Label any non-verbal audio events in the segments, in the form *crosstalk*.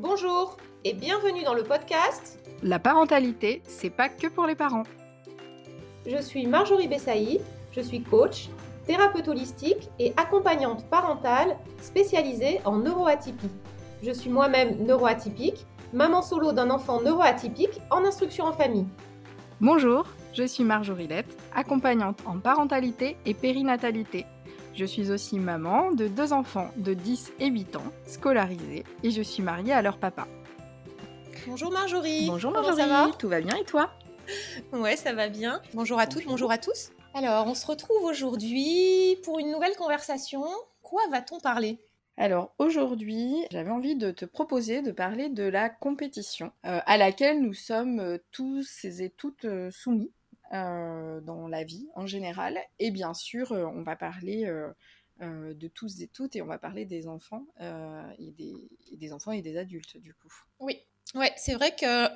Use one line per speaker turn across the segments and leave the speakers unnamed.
Bonjour et bienvenue dans le podcast
La parentalité, c'est pas que pour les parents.
Je suis Marjorie Bessaï, je suis coach, thérapeute holistique et accompagnante parentale spécialisée en neuroatypie. Je suis moi-même neuroatypique, maman solo d'un enfant neuroatypique en instruction en famille.
Bonjour, je suis Marjorie Lette, accompagnante en parentalité et périnatalité. Je suis aussi maman de deux enfants de 10 et 8 ans, scolarisés, et je suis mariée à leur papa.
Bonjour Marjorie.
Bonjour Marjorie,
ça va
tout va bien et toi?
Ouais, ça va bien. Bonjour à toutes, bonjour à tous. Alors, on se retrouve aujourd'hui pour une nouvelle conversation. Quoi va-t-on parler?
Alors aujourd'hui, j'avais envie de te proposer de parler de la compétition euh, à laquelle nous sommes euh, tous et toutes euh, soumis euh, dans la vie en général. Et bien sûr, euh, on va parler euh, de tous et toutes et on va parler des enfants et, des, et des enfants et des adultes du coup.
Oui, ouais, c'est vrai que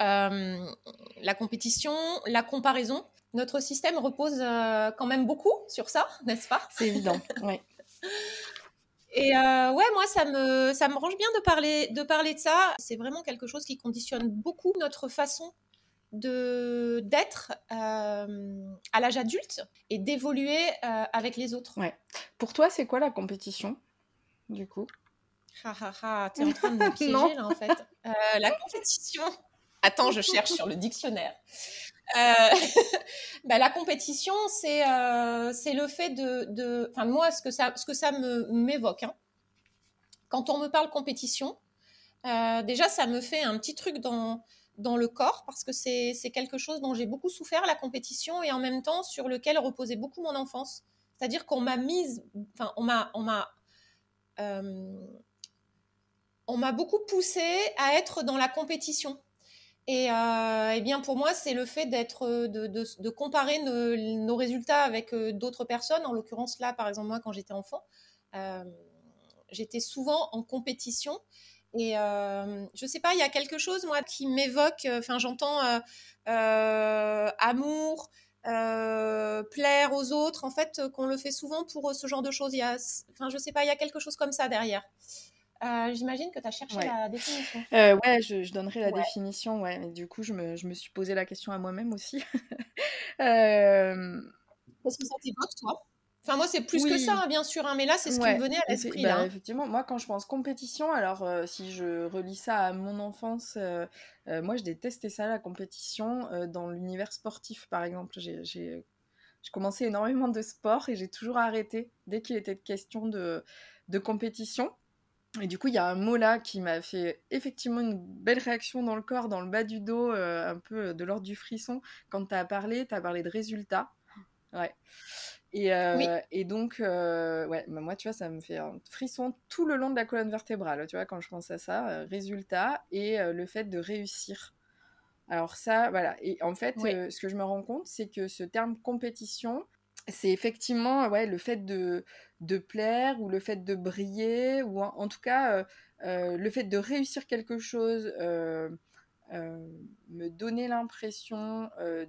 la compétition, la comparaison, notre système repose quand même beaucoup sur ça, *laughs* n'est-ce pas?
C'est évident, ouais. *laughs*
Et euh, ouais, moi, ça me, ça me range bien de parler, de parler de ça. C'est vraiment quelque chose qui conditionne beaucoup notre façon de d'être euh, à l'âge adulte et d'évoluer euh, avec les autres.
ouais. Pour toi, c'est quoi la compétition du coup?
Ha ha ha, t'es en train de me *laughs* piéger là en fait. Euh, la compétition. Attends, je cherche sur le dictionnaire. *laughs* Bah, la compétition, c'est c'est le fait de, de, enfin moi, ce que ça, ce que ça me m'évoque. hein. Quand on me parle compétition, déjà ça me fait un petit truc dans dans le corps parce que c'est quelque chose dont j'ai beaucoup souffert la compétition et en même temps sur lequel reposait beaucoup mon enfance. C'est-à-dire qu'on m'a mise, enfin on m'a on m'a euh, on m'a beaucoup poussé à être dans la compétition. Et, euh, eh bien pour moi, c'est le fait d'être, de, comparer nos, résultats avec euh, d'autres personnes. En l'occurrence, là, par exemple, moi, quand j'étais enfant, j'étais souvent en compétition. Et euh, je sais pas, il y a quelque chose, moi, qui m'évoque, euh, enfin, j'entends euh, euh, amour, plaire aux autres, en fait, qu'on le fait souvent pour ce genre de choses. Enfin, je sais pas, il y a quelque chose comme ça derrière. J'imagine que tu as cherché
Ouais.
la définition.
Ouais, je, je donnerai la
Ouais.
définition, ouais. Mais du coup, je me, je me suis posé la question à moi-même aussi. *laughs*
Qu'est-ce que ça t'évoque, toi Enfin, moi, c'est plus que ça, hein, bien sûr, hein, mais là, c'est ce qui me venait à l'esprit,
bah,
hein.
effectivement, moi quand je pense compétition, alors euh, si je relis ça à mon enfance, euh, euh, moi je détestais ça, la compétition, dans l'univers sportif par exemple. J'ai, commencé énormément de sport et j'ai toujours arrêté dès qu'il était question de, de compétition. Et du coup, il y a un mot là qui m'a fait effectivement une belle réaction dans le corps, dans le bas du dos, un peu de l'ordre du frisson. Quand tu as parlé, tu as parlé de résultats. Ouais. Et, euh,
Oui.
et donc, euh, ouais, bah moi, tu vois, ça me fait un frisson tout le long de la colonne vertébrale, tu vois, quand je pense à ça. euh, résultat et le fait de réussir. Alors ça, voilà. Et en fait,
Oui.
ce que je me rends compte, c'est que ce terme compétition, c'est effectivement ouais, le fait de, de plaire ou le fait de briller ou en, en tout cas euh, euh, le fait de réussir quelque chose euh, me donner l'impression euh,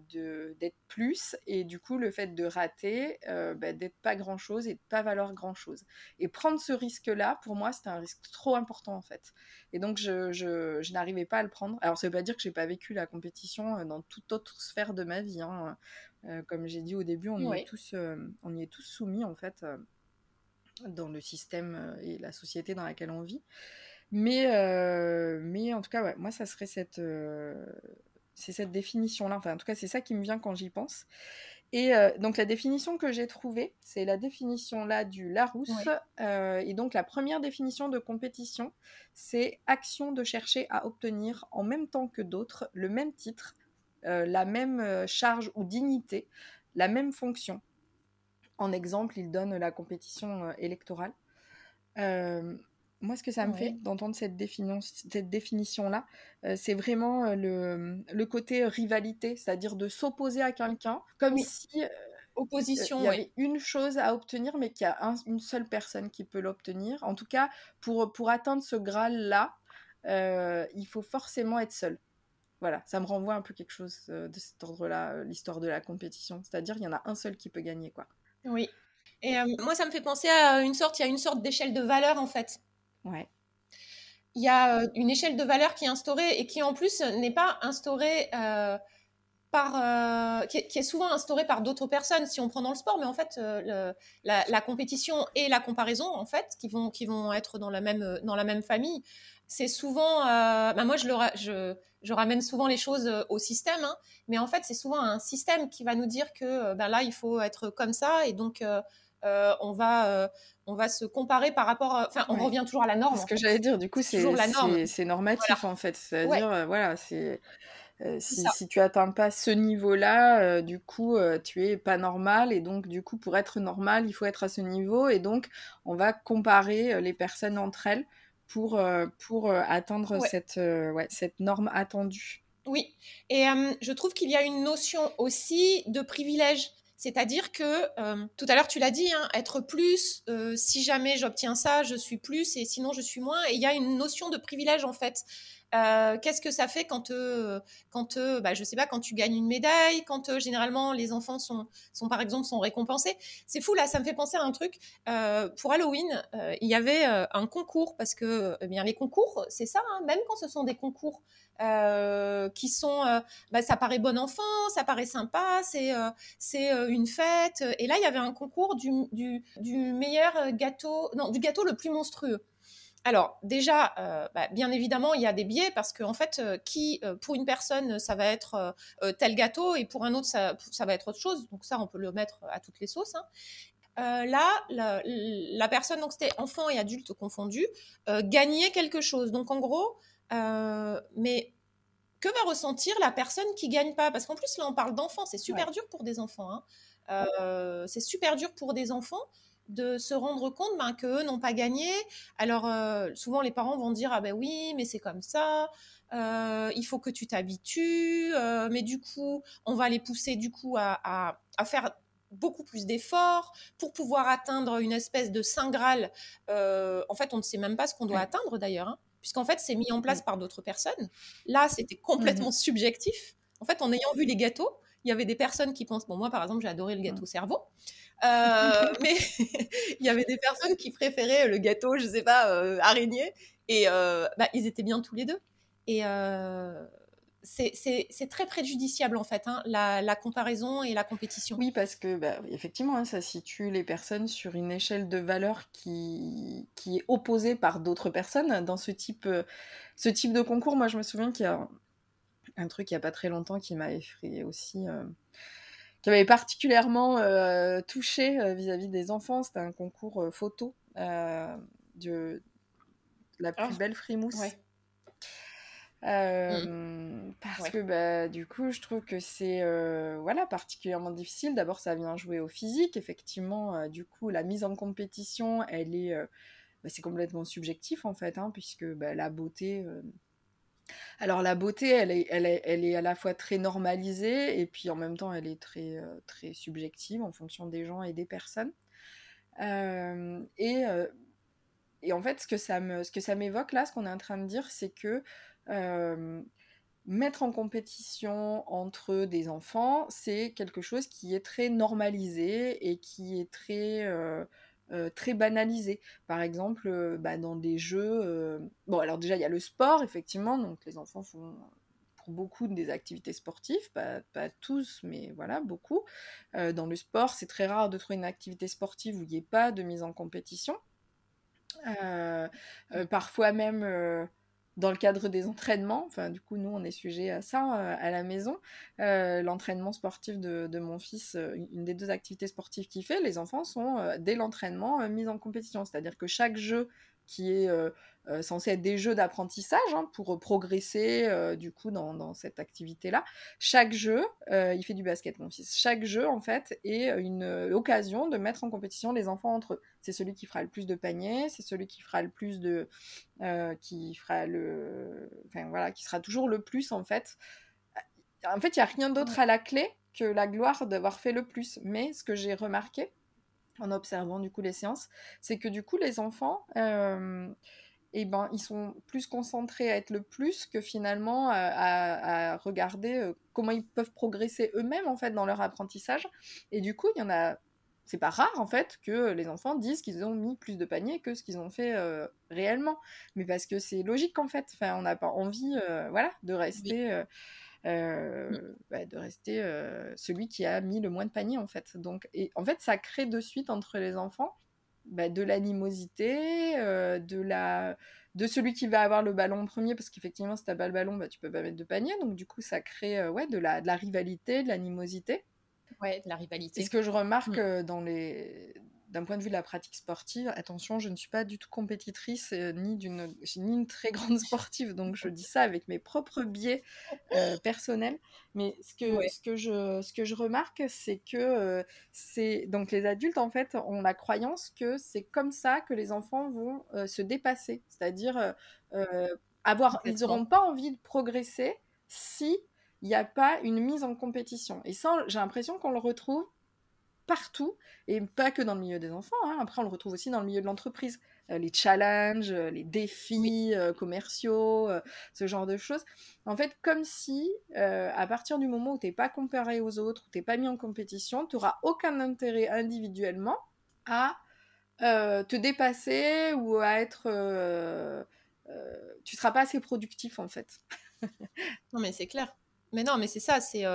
d'être plus et du coup le fait de rater euh, bah, d'être pas grand chose et de pas valoir grand chose et prendre ce risque là pour moi c'était un risque trop important en fait. Et donc je, je, je n'arrivais pas à le prendre. Alors ça veut pas dire que j'ai pas vécu la compétition euh, dans toute autre sphère de ma vie hein. Euh, comme j'ai dit au début on y est tous euh, on y est tous soumis en fait euh, dans le système euh, et la société dans laquelle on vit mais, euh, mais en tout cas, ouais, moi, ça serait cette, euh, c'est cette définition-là. Enfin, en tout cas, c'est ça qui me vient quand j'y pense. Et euh, donc, la définition que j'ai trouvée, c'est la définition là du Larousse.
Oui.
Et donc, la première définition de compétition, c'est action de chercher à obtenir en même temps que d'autres le même titre, la même charge ou dignité, la même fonction. En exemple, il donne la compétition électorale. Moi, ce que ça me
Ouais.
fait d'entendre cette, cette définition-là, euh, c'est vraiment euh, le, le côté rivalité, c'est-à-dire de s'opposer à quelqu'un, comme
Oui.
si euh,
Opposition,
il y avait une chose à obtenir, mais qu'il y a un- une seule personne qui peut l'obtenir. En tout cas, pour, pour atteindre ce Graal-là, il faut forcément être seul. Voilà, ça me renvoie un peu quelque chose de cet ordre-là, l'histoire de la compétition. C'est-à-dire, il y en a un seul qui peut gagner, quoi.
Oui. Et moi, ça me fait penser à une sorte, il y a une sorte d'échelle de valeur, en fait.
Ouais.
il y a une échelle de valeur qui est instaurée et qui en plus n'est pas instaurée par, qui est, souvent instaurée par d'autres personnes si on prend dans le sport, mais en fait la, compétition et la comparaison en fait qui vont qui vont être dans la même dans la même famille, c'est souvent, bah, moi je je, je ramène souvent les choses au système, hein, mais en fait c'est souvent un système qui va nous dire que ben là il faut être comme ça et donc euh, on va euh, on va se comparer par rapport enfin on revient toujours à la norme
ce que j'allais dire du coup c'est c'est normatif en fait c'est à dire euh, voilà c'est si, si, tu atteins pas ce niveau-là, du coup, tu es pas normal. Et donc, du coup, pour être normal, il faut être à ce niveau. Et donc, on va comparer les personnes entre elles pour, pour atteindre Cette, ouais, cette norme attendue.
Oui, et je trouve qu'il y a une notion aussi de privilège. C'est-à-dire que, euh, tout à l'heure tu l'as dit, hein, être plus, euh, si jamais j'obtiens ça, je suis plus, et sinon je suis moins. Et il y a une notion de privilège en fait. Euh, qu'est-ce que ça fait quand, quand bah, je sais pas, quand tu gagnes une médaille, quand généralement les enfants sont, sont, par exemple, sont récompensés? C'est fou là, ça me fait penser à un truc. pour Halloween, il y avait un concours parce que, eh bien, les concours, c'est ça, hein, même quand ce sont des concours euh, qui sont, euh, bah, ça paraît bon enfant, ça paraît sympa, c'est euh, c'est une fête. Et là, il y avait un concours du, meilleur gâteau, non, du gâteau le plus monstrueux. Alors déjà, bah, bien évidemment, il y a des biais parce qu'en en fait, qui pour une personne ça va être tel gâteau et pour un autre ça, ça, va être autre chose. Donc ça, on peut le mettre à toutes les sauces. Hein. là, la, la, personne, donc c'était enfant et adulte confondus, gagnait quelque chose. Donc en gros, euh, mais que va ressentir la personne qui gagne pas? Parce qu'en plus, là, on parle d'enfants. C'est super dur pour des enfants. Hein. Euh, c'est super dur pour des enfants de se rendre compte ben, qu'eux n'ont pas gagné. Alors, euh, souvent, les parents vont dire Ah ben oui, mais c'est comme ça. il faut que tu t'habitues. mais du coup, on va les pousser du coup à, à, faire beaucoup plus d'efforts pour pouvoir atteindre une espèce de saint graal. en fait, on ne sait même pas ce qu'on doit atteindre d'ailleurs. Hein puisqu'en fait, c'est mis en place par d'autres personnes. Là, c'était complètement mmh subjectif. En fait, en ayant vu les gâteaux, il y avait des personnes qui pensent, bon, moi, par exemple, j'ai adoré le gâteau cerveau, euh, *laughs* mais *laughs* il y avait des personnes qui préféraient le gâteau, je sais pas, euh, araignée, et euh, bah, ils étaient bien tous les deux. Et c'est très préjudiciable en fait, hein, la, comparaison et la compétition.
Oui, parce que bah, effectivement, hein, ça situe les personnes sur une échelle de valeur qui, qui est opposée par d'autres personnes. Dans ce type, ce type de concours, moi je me souviens qu'il y a un truc il n'y a pas très longtemps qui m'a effrayé aussi. Euh, qui m'avait particulièrement euh, touché vis-à-vis des enfants, c'était un concours photo de la plus ah. belle frimousse. Mmh. Euh, parce que bah, du coup, je trouve que c'est euh, voilà, particulièrement difficile. D'abord, ça vient jouer au physique. Effectivement, euh, du coup, la mise en compétition, elle est, bah, c'est complètement subjectif en fait, hein, puisque bah, la beauté. Alors la beauté, elle est, à la fois très normalisée et puis en même temps, elle est très, très subjective en fonction des gens et des personnes. et, et en fait, ce que ça m'évoque là, ce qu'on est en train de dire, c'est que euh, mettre en compétition entre des enfants, c'est quelque chose qui est très normalisé et qui est très, euh, euh, très banalisé. Par exemple, bah, dans des jeux... Bon, alors déjà, il y a le sport, effectivement, donc les enfants font pour beaucoup des activités sportives, pas, pas tous, mais voilà, beaucoup. dans le sport, c'est très rare de trouver une activité sportive où il n'y ait pas de mise en compétition. parfois même dans le cadre des entraînements, enfin du coup nous on est sujet à ça euh, à la maison, euh, l'entraînement sportif de, de, mon fils, euh, une des deux activités sportives qu'il fait, les enfants sont dès l'entraînement mis en compétition, c'est-à-dire que chaque jeu qui est euh, euh, censé être des jeux d'apprentissage hein, pour progresser euh, du coup dans, dans cette activité-là. Chaque jeu, il fait du basket mon fils, chaque jeu en fait est une occasion de mettre en compétition les enfants entre eux. C'est celui qui fera le plus de paniers, c'est celui qui fera le plus de... qui fera le... Enfin voilà, qui sera toujours le plus en fait. En fait, il n'y a rien d'autre à la clé que la gloire d'avoir fait le plus. Mais ce que j'ai remarqué, en observant du coup les séances, c'est que du coup les enfants, euh, eh ben, ils sont plus concentrés à être le plus que finalement à, regarder euh, comment ils peuvent progresser eux-mêmes en fait dans leur apprentissage. Et du coup, il y en a c'est pas rare en fait que les enfants disent qu'ils ont mis plus de paniers que ce qu'ils ont fait réellement. Mais parce que c'est logique en fait. Enfin, on n'a pas envie, voilà, de rester. Bah, de rester celui qui a mis le moins de paniers en fait. Donc, et en fait, ça crée de suite entre les enfants bah, de l'animosité, de la de celui qui va avoir le ballon en premier, parce qu'effectivement, si t'as pas le ballon, bah, tu peux pas mettre de panier. Donc, du coup, ça crée ouais, de, la, de la rivalité, de l'animosité.
Ouais, de la rivalité.
Et ce que je remarque mm. dans les d'un point de vue de la pratique sportive, attention, je ne suis pas du tout compétitrice euh, ni d'une ni une très grande *laughs* sportive, donc je dis ça avec mes propres biais euh, personnels. Mais ce que ce que je ce que je remarque, c'est que euh, c'est donc les adultes en fait ont la croyance que c'est comme ça que les enfants vont se dépasser, c'est-à-dire avoir ils n'auront pas envie de progresser si il n'y a pas une mise en compétition. Et ça, j'ai l'impression qu'on le retrouve partout, et pas que dans le milieu des enfants. Hein. Après, on le retrouve aussi dans le milieu de l'entreprise. Euh, les challenges, euh, les défis euh, commerciaux, ce genre de choses. En fait, comme si, à partir du moment où tu n'es pas comparé aux autres, où tu n'es pas mis en compétition, tu n'auras aucun intérêt individuellement à te dépasser ou à être... tu seras pas assez productif, en fait.
non, mais c'est clair. Mais non, mais c'est ça, c'est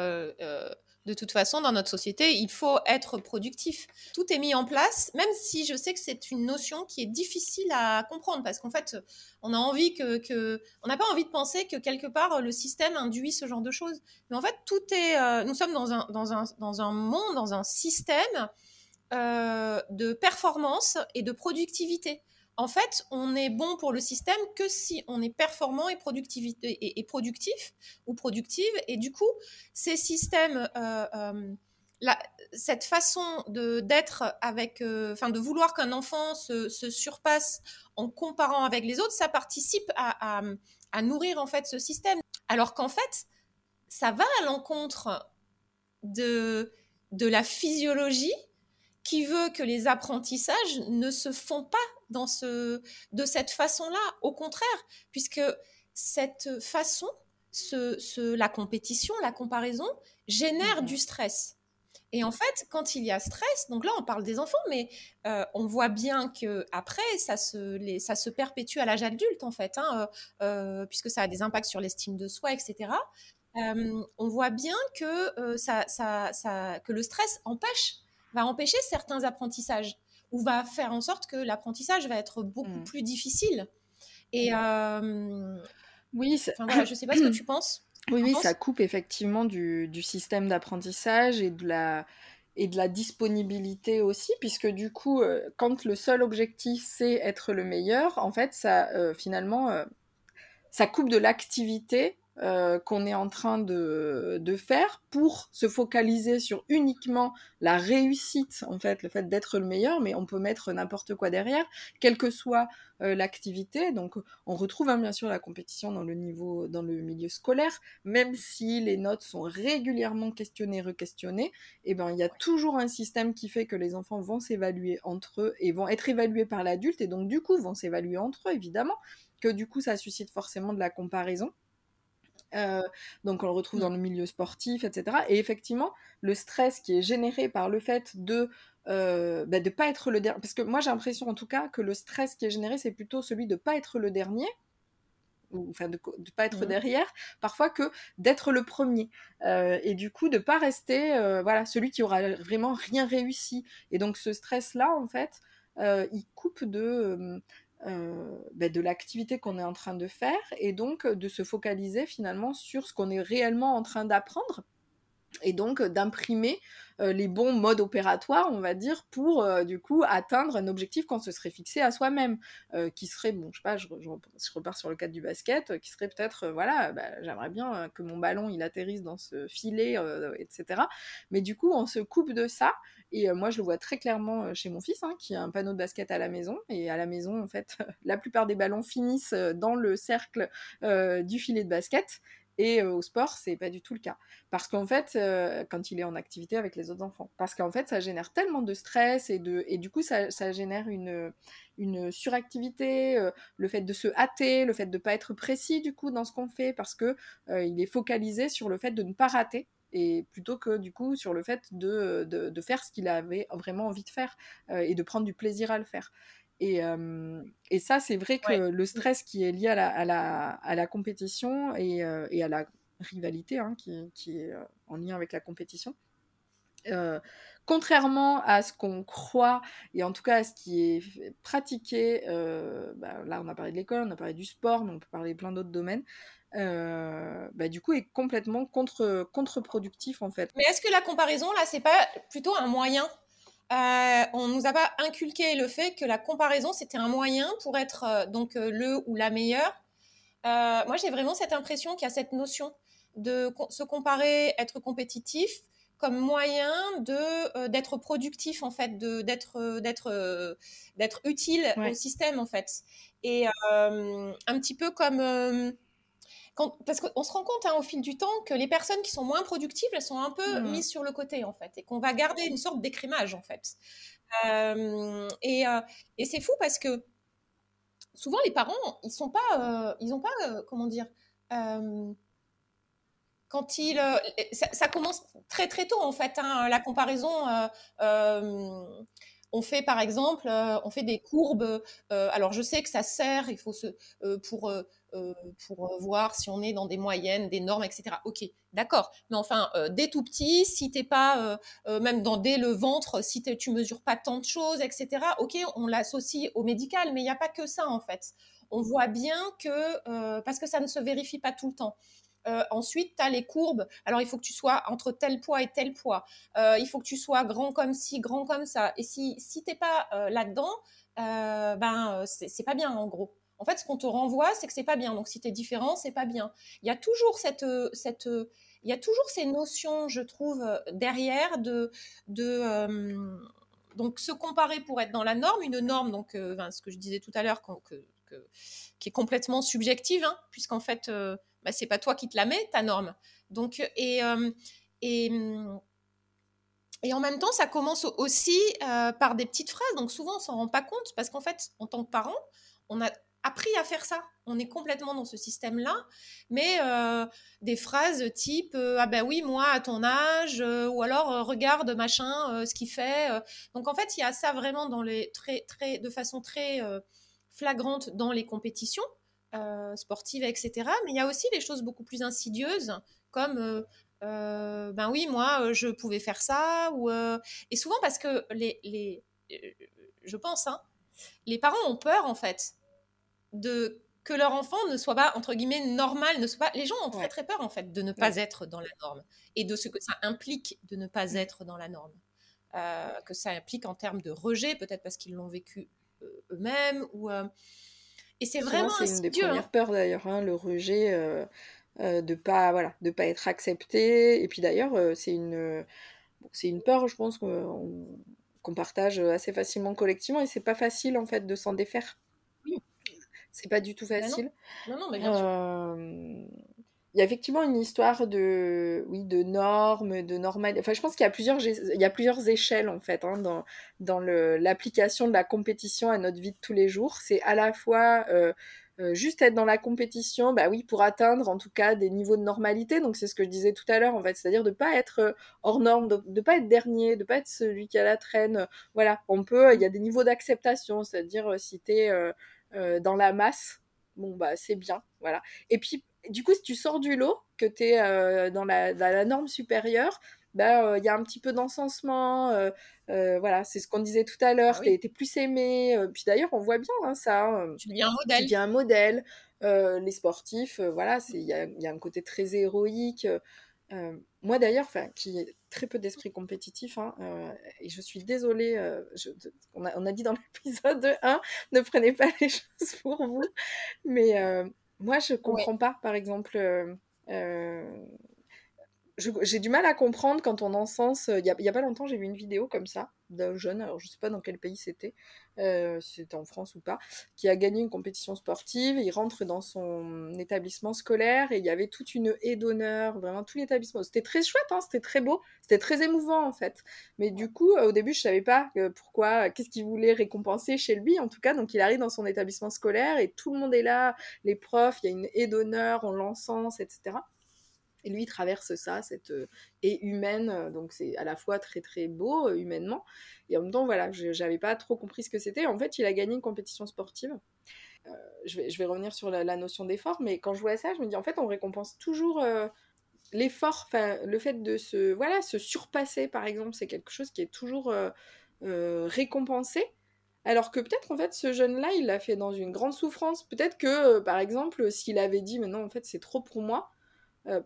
de toute façon, dans notre société, il faut être productif. Tout est mis en place, même si je sais que c'est une notion qui est difficile à comprendre, parce qu'en fait, on a envie que, on n'a pas envie de penser que quelque part le système induit ce genre de choses. Mais en fait, tout est, euh, nous sommes dans un, dans un, dans un monde, dans un système euh, de performance et de productivité en fait, on est bon pour le système que si on est performant et, productif ou productive. Et du coup, ces systèmes, euh, euh, cette façon d'être avec, euh, enfin, de vouloir qu'un enfant se, surpasse en comparant avec les autres, ça participe à, nourrir en fait ce système. Alors qu'en fait, ça va à l'encontre de, de la physiologie qui veut que les apprentissages ne se font pas dans ce, de cette façon-là. Au contraire, puisque cette façon, ce, la compétition, la comparaison, génère mhm. du stress. Et en fait, quand il y a stress, donc là on parle des enfants, mais euh, on voit bien que après ça se, les, ça se perpétue à l'âge adulte en fait, hein, euh, euh, puisque ça a des impacts sur l'estime de soi, etc. on voit bien que, ça, ça, ça, que le stress empêche, va empêcher certains apprentissages ou va faire en sorte que l'apprentissage va être beaucoup mmh. plus difficile. Et euh, oui, voilà, je ne sais pas ce que tu *clears throat* penses.
Oui, oui, ça coupe effectivement du, du système d'apprentissage et de la et de la disponibilité aussi, puisque du coup, euh, quand le seul objectif c'est être le meilleur, en fait, ça euh, finalement, ça coupe de l'activité euh, qu'on est en train de, de, faire pour se focaliser sur uniquement la réussite, en fait, le fait d'être le meilleur, mais on peut mettre n'importe quoi derrière, quelle que soit euh, l'activité. Donc, on retrouve hein, bien sûr la compétition dans le niveau, dans le milieu scolaire, même si les notes sont régulièrement questionnées, re-questionnées, et eh ben il y a toujours un système qui fait que les enfants vont s'évaluer entre eux et vont être évalués par l'adulte, et donc du coup vont s'évaluer entre eux, évidemment, que du coup ça suscite forcément de la comparaison. Euh, donc on le retrouve dans le milieu sportif, etc. Et effectivement, le stress qui est généré par le fait de euh, bah, de pas être le dernier, parce que moi j'ai l'impression en tout cas que le stress qui est généré, c'est plutôt celui de pas être le dernier, ou enfin de, ne pas être derrière, parfois que d'être le premier, euh, et du coup de pas rester, voilà, celui qui aura vraiment rien réussi. Et donc ce stress là, en fait, il coupe de euh, ben, de l'activité qu'on est en train de faire et donc de se focaliser finalement sur ce qu'on est réellement en train d'apprendre et donc d'imprimer euh, les bons modes opératoires, on va dire, pour euh, du coup atteindre un objectif qu'on se serait fixé à soi-même, qui serait, bon, je sais pas, je, repars sur le cadre du basket, qui serait peut-être, voilà, bah, j'aimerais bien que mon ballon il atterrisse dans ce filet, etc. Mais du coup, on se coupe de ça et euh, moi, je le vois très clairement euh, chez mon fils, hein, qui a un panneau de basket à la maison. Et à la maison, en fait, *laughs* la plupart des ballons finissent euh, dans le cercle du filet de basket. Et au sport, c'est pas du tout le cas. Parce qu'en fait, quand il est en activité avec les autres enfants. Parce qu'en fait, ça génère tellement de stress et, de, et du coup, ça, ça génère une, une suractivité, le fait de se hâter, le fait de ne pas être précis du coup dans ce qu'on fait parce que il est focalisé sur le fait de ne pas rater et plutôt que du coup sur le fait de, de, faire ce qu'il avait vraiment envie de faire et de prendre du plaisir à le faire. Et, et ça, c'est vrai que le stress qui est lié à la, à la, à la compétition et, et, à la rivalité hein, qui, qui, est en lien avec la compétition, contrairement à ce qu'on croit et en tout cas à ce qui est pratiqué, bah, là on a parlé de l'école, on a parlé du sport, mais on peut parler de plein d'autres domaines. Bah, du coup est complètement contre contre-productif en fait.
Mais est-ce que la comparaison là c'est pas plutôt un moyen? Euh, on nous a pas inculqué le fait que la comparaison c'était un moyen pour être donc le ou la meilleure. moi j'ai vraiment cette impression qu'il y a cette notion de se comparer, être compétitif, comme moyen de euh, d'être productif en fait, de d'être euh, d'être euh, d'être utile au système en fait. Et un petit peu comme quand, parce qu'on se rend compte hein, au fil du temps que les personnes qui sont moins productives, elles sont un peu mmh. mises sur le côté en fait, et qu'on va garder une sorte d'écrémage en fait. et, et c'est fou parce que souvent les parents, ils sont pas, ils ont pas, comment dire quand il, euh, ça, commence très très tôt en fait, hein, la comparaison. Euh, euh, on fait par exemple, on fait des courbes. alors je sais que ça sert, il faut se pour pour voir si on est dans des moyennes, des normes, etc. Ok, d'accord. Mais enfin, dès tout petit, si t'es pas, même dans dès le ventre, si tu mesures pas tant de choses, etc. Ok, on l'associe au médical, mais il n'y a pas que ça en fait. On voit bien que parce que ça ne se vérifie pas tout le temps. Euh, ensuite, tu as les courbes. Alors, il faut que tu sois entre tel poids et tel poids. Euh, il faut que tu sois grand comme ci, grand comme ça. Et si, si tu n'es pas euh, là-dedans, ben, c'est pas bien, en gros. En fait, ce qu'on te renvoie, c'est que c'est pas bien. Donc, si tu es différent, c'est pas bien. Il y a toujours cette, cette, il y a toujours ces notions, je trouve, derrière de, de donc se comparer pour être dans la norme. Une norme, donc, ce que je disais tout à l'heure, qui est complètement subjective, hein, puisqu'en fait, bah, c'est pas toi qui te la mets, ta norme. Donc, et, euh, et, et en même temps, ça commence aussi euh, par des petites phrases. Donc, souvent, on s'en rend pas compte parce qu'en fait, en tant que parent, on a appris à faire ça. On est complètement dans ce système-là. Mais euh, des phrases type Ah ben oui, moi, à ton âge, ou alors regarde machin, ce qu'il fait. Donc, en fait, il y a ça vraiment dans les, très, très, de façon très flagrante dans les compétitions. Euh, sportive, etc. Mais il y a aussi des choses beaucoup plus insidieuses, comme euh, euh, ben oui, moi, je pouvais faire ça. Ou, et souvent parce que les, les je pense, hein, les parents ont peur en fait de que leur enfant ne soit pas entre guillemets normal, ne soit pas. Les gens ont très très peur en fait de ne pas être dans la norme et de ce que ça implique de ne pas être dans la norme, que ça implique en termes de rejet, peut-être parce qu'ils l'ont vécu eux-mêmes ou et c'est vraiment
c'est une des premières hein. peurs d'ailleurs, hein, le rejet euh, euh, de pas voilà de pas être accepté. Et puis d'ailleurs, euh, c'est une c'est une peur, je pense qu'on partage assez facilement collectivement et c'est pas facile en fait de s'en défaire. C'est pas du tout bah facile.
non. non, mais bien sûr
il y a effectivement une histoire de, oui, de normes, de normal. Enfin, je pense qu'il y a plusieurs, il y a plusieurs échelles en fait hein, dans, dans l'application de la compétition à notre vie de tous les jours. C'est à la fois euh, euh, juste être dans la compétition, bah oui, pour atteindre en tout cas des niveaux de normalité. Donc c'est ce que je disais tout à l'heure en fait, c'est-à-dire de pas être euh, hors norme, de, ne pas être dernier, de pas être celui qui a la traîne. Voilà, on peut, il y a des niveaux d'acceptation, c'est-à-dire si tu es dans la masse, bon bah c'est bien, voilà. Et puis du coup, si tu sors du lot, que tu es euh, dans, la, norme supérieure, il bah, euh, y a un petit peu d'encensement. Euh, voilà, c'est ce qu'on disait tout à l'heure. Ah tu es, plus aimé. puis d'ailleurs, on voit bien hein, ça. Hein.
tu deviens un modèle.
Tu deviens un modèle. les sportifs, voilà, il y a, y a, un côté très héroïque. moi d'ailleurs, qui ai très peu d'esprit compétitif, hein, et je suis désolée, on, a, on, a, dit dans *laughs* l'épisode 1, ne prenez pas les *laughs* choses pour vous, mais moi, je comprends pas, par exemple. Euh, euh, j'ai du mal à comprendre quand on encense. Il n'y a, pas longtemps, j'ai vu une vidéo comme ça d'un jeune, alors je sais pas dans quel pays c'était, euh, si c'était en France ou pas, qui a gagné une compétition sportive. Il rentre dans son établissement scolaire et il y avait toute une haie d'honneur, vraiment tout l'établissement. C'était très chouette, hein, c'était très beau, c'était très émouvant en fait. Mais du coup, au début, je savais pas pourquoi, qu'est-ce qu'il voulait récompenser chez lui en tout cas. Donc il arrive dans son établissement scolaire et tout le monde est là, les profs, il y a une haie d'honneur, on l'encense, etc. Et lui, traverse ça, cette et humaine, donc c'est à la fois très très beau humainement, et en même temps, voilà, j'avais pas trop compris ce que c'était. En fait, il a gagné une compétition sportive. je, vais, revenir sur la, notion d'effort, mais quand je vois ça, je me dis en fait, on récompense toujours l'effort, enfin le fait de se voilà se surpasser par exemple, c'est quelque chose qui est toujours euh, euh, récompensé. Alors que peut-être en fait ce jeune-là, il l'a fait dans une grande souffrance. Peut-être que euh, par exemple, s'il avait dit mais non en fait c'est trop pour moi,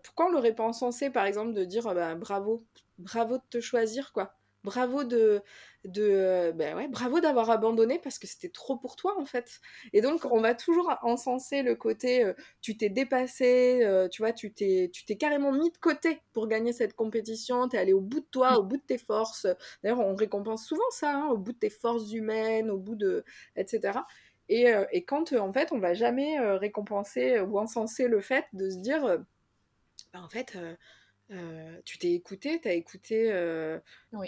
pourquoi on l'aurait pas encensé par exemple de dire bah, bravo, bravo de te choisir quoi bravo de, de euh, ben ouais, bravo d'avoir abandonné parce que c'était trop pour toi en fait. Et donc on va toujours encenser le côté euh, tu t'es dépassé, euh, tu vois, tu t'es tu t'es carrément mis de côté pour gagner cette compétition, t'es allé au bout de toi, au bout de tes forces. D'ailleurs on récompense souvent ça, hein, au bout de tes forces humaines, au bout de etc. Et, et quand en fait on va jamais récompenser ou encenser le fait de se dire ben, en fait euh, tu t'es écouté, tu as écouté. Euh,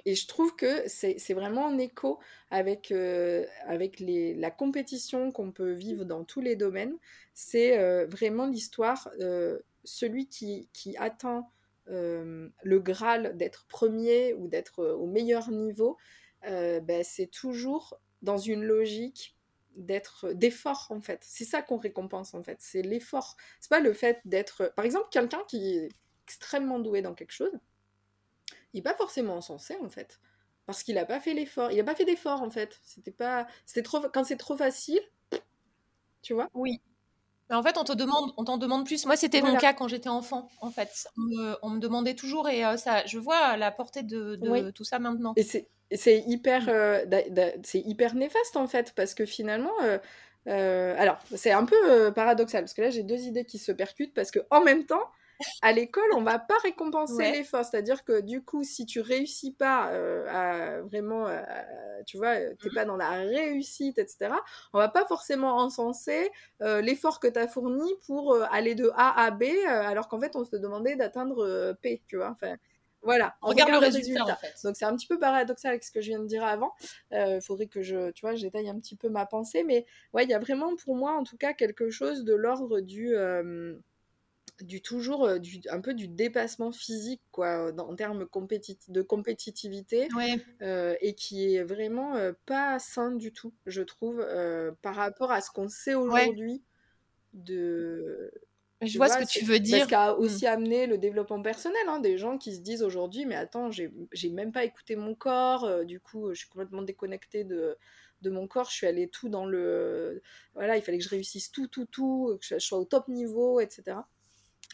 et je trouve que c'est vraiment en écho avec, euh, avec les, la compétition qu'on peut vivre dans tous les domaines. C'est vraiment l'histoire, celui qui, qui atteint le Graal d'être premier ou d'être au meilleur niveau, ben, c'est toujours dans une logique d'être d'effort en fait c'est ça qu'on récompense en fait c'est l'effort c'est pas le fait d'être par exemple quelqu'un qui extrêmement doué dans quelque chose, il n'est pas forcément encensé en fait. Parce qu'il n'a pas fait l'effort. Il n'a pas fait d'effort en fait. C'était pas. C'était trop. Quand c'est trop facile, tu vois
Oui. en fait, on te demande, on t'en demande plus. Moi, c'était mon cas quand j'étais enfant. En fait, on me, demandait toujours et euh, ça, je vois la portée de, tout ça maintenant.
Et c'est, c'est hyper, euh, c'est hyper néfaste en fait parce que finalement. Euh, alors, c'est un peu paradoxal parce que là, j'ai deux idées qui se percutent parce que en même temps, à l'école, on va pas récompenser l'effort. C'est-à-dire que du coup, si tu réussis pas euh, à vraiment, euh, tu vois, t'es mmh. pas dans la réussite, etc., on va pas forcément encenser euh, l'effort que tu as fourni pour aller de A à B, alors qu'en fait, on se demandait d'atteindre P, tu vois. Enfin, voilà,
on regarde, le résultat. En fait.
Donc c'est un petit peu paradoxal avec ce que je viens de dire avant. Il faudrait que je, tu vois, j'étaye un petit peu ma pensée, mais ouais, il y a vraiment pour moi, en tout cas, quelque chose de l'ordre du du toujours euh, du, un peu du dépassement physique quoi en termes de compétitivité euh, et qui est vraiment euh, pas sain du tout je trouve par rapport à ce qu'on sait aujourd'hui de
je vois, ce que tu veux dire.
Ce qui a mmh. aussi amené le développement personnel, hein, des gens qui se disent aujourd'hui, mais attends, j'ai même pas écouté mon corps, du coup, je suis complètement déconnectée de, de mon corps, je suis allée tout dans le. Voilà, il fallait que je réussisse tout, tout, tout, que je sois au top niveau, etc.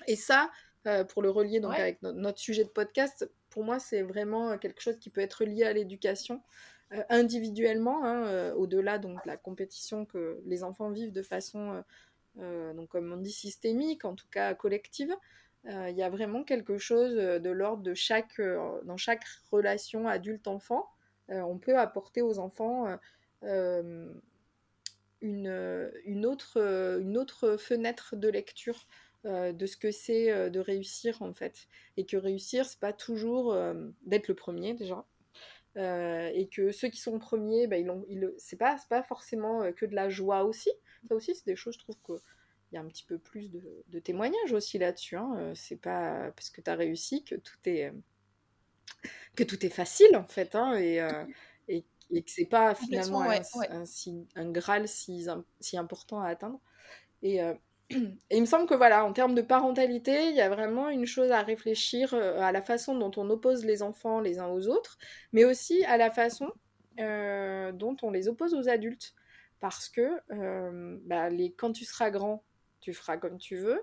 Et ça, euh, pour le relier donc avec notre sujet de podcast, pour moi, c'est vraiment euh, quelque chose qui peut être lié à l'éducation euh, individuellement, hein, au-delà donc de la compétition que les enfants vivent de façon, donc comme on dit systémique, en tout cas collective. Il y a vraiment quelque chose de l'ordre de chaque, dans chaque relation adulte-enfant, on peut apporter aux enfants une, une, autre, une autre fenêtre de lecture euh, de ce que c'est euh, de réussir en fait. Et que réussir, c'est pas toujours euh, d'être le premier déjà. et que ceux qui sont premiers, bah, ils ils, c'est pas, pas forcément que de la joie aussi. Ça aussi, c'est des choses, je trouve qu'il y a un petit peu plus de, témoignages aussi là-dessus. Hein. C'est pas parce que tu as réussi que tout est que tout est facile en fait, hein, et, et, que c'est pas finalement un, un, graal si, si, important à atteindre. Et, et il me semble que voilà, en termes de parentalité, il y a vraiment une chose à réfléchir euh, à la façon dont on oppose les enfants les uns aux autres, mais aussi à la façon euh, dont on les oppose aux adultes. Parce que euh, bah, les, quand tu seras grand, tu feras comme tu veux.